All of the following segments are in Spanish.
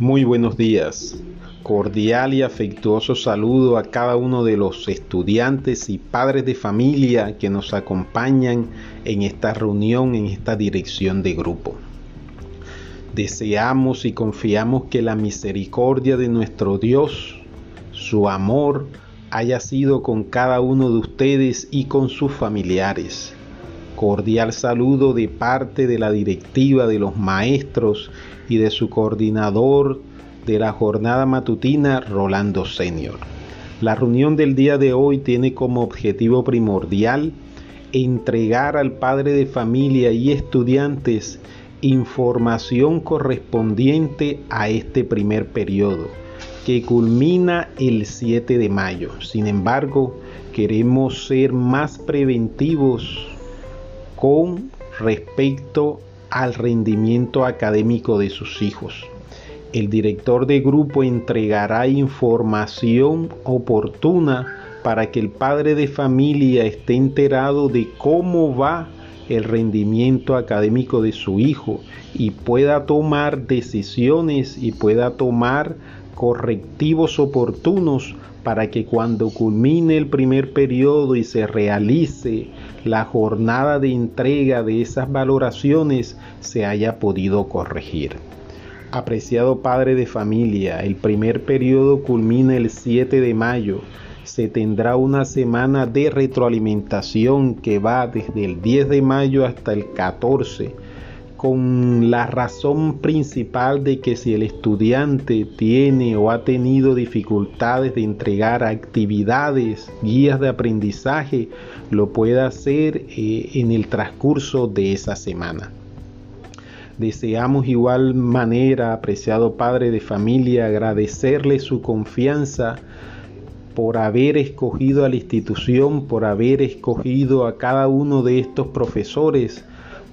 Muy buenos días. Cordial y afectuoso saludo a cada uno de los estudiantes y padres de familia que nos acompañan en esta reunión, en esta dirección de grupo. Deseamos y confiamos que la misericordia de nuestro Dios, su amor, haya sido con cada uno de ustedes y con sus familiares Cordial saludo de parte de la directiva de los maestros y de su coordinador de la jornada matutina, Rolando Senior. La reunión del día de hoy tiene como objetivo primordial entregar al padre de familia y estudiantes información correspondiente a este primer periodo, que culmina el 7 de mayo. Sin embargo, queremos ser más preventivos con respecto al rendimiento académico de sus hijos. El director de grupo entregará información oportuna para que el padre de familia esté enterado de cómo va el rendimiento académico de su hijo y pueda tomar decisiones y pueda tomar correctivos oportunos para que cuando culmine el primer periodo y se realice la jornada de entrega de esas valoraciones se haya podido corregir. Apreciado padre de familia, el primer periodo culmina el 7 de mayo. Se tendrá una semana de retroalimentación que va desde el 10 de mayo hasta el 14 con la razón principal de que si el estudiante tiene o ha tenido dificultades de entregar actividades, guías de aprendizaje, lo pueda hacer eh, en el transcurso de esa semana. Deseamos igual manera, apreciado padre de familia, agradecerle su confianza por haber escogido a la institución, por haber escogido a cada uno de estos profesores,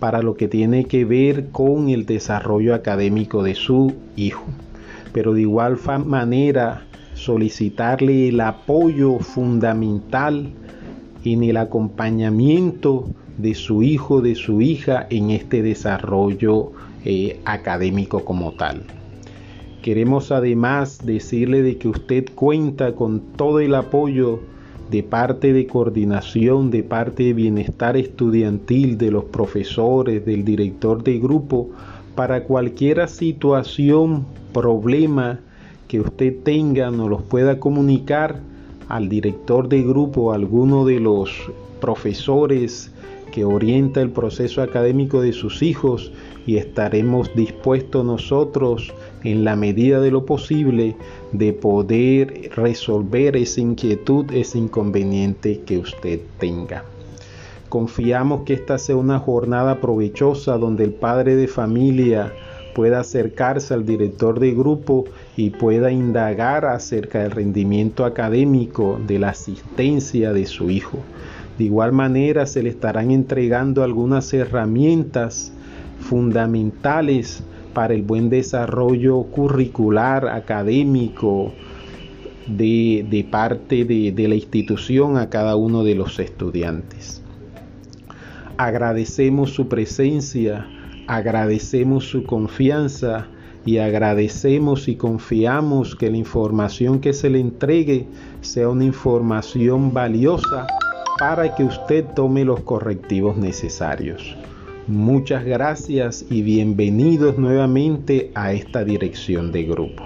para lo que tiene que ver con el desarrollo académico de su hijo. Pero de igual manera solicitarle el apoyo fundamental en el acompañamiento de su hijo, de su hija en este desarrollo eh, académico como tal. Queremos además decirle de que usted cuenta con todo el apoyo de parte de coordinación, de parte de bienestar estudiantil, de los profesores, del director de grupo, para cualquier situación, problema que usted tenga, nos los pueda comunicar al director de grupo, a alguno de los profesores que orienta el proceso académico de sus hijos y estaremos dispuestos nosotros en la medida de lo posible de poder resolver esa inquietud, ese inconveniente que usted tenga. Confiamos que esta sea una jornada provechosa donde el padre de familia pueda acercarse al director de grupo y pueda indagar acerca del rendimiento académico, de la asistencia de su hijo. De igual manera se le estarán entregando algunas herramientas fundamentales para el buen desarrollo curricular, académico, de, parte de, la institución a cada uno de los estudiantes. Agradecemos su presencia, agradecemos su confianza y agradecemos y confiamos que la información que se le entregue sea una información valiosa para que usted tome los correctivos necesarios. Muchas gracias y bienvenidos nuevamente a esta dirección de grupo.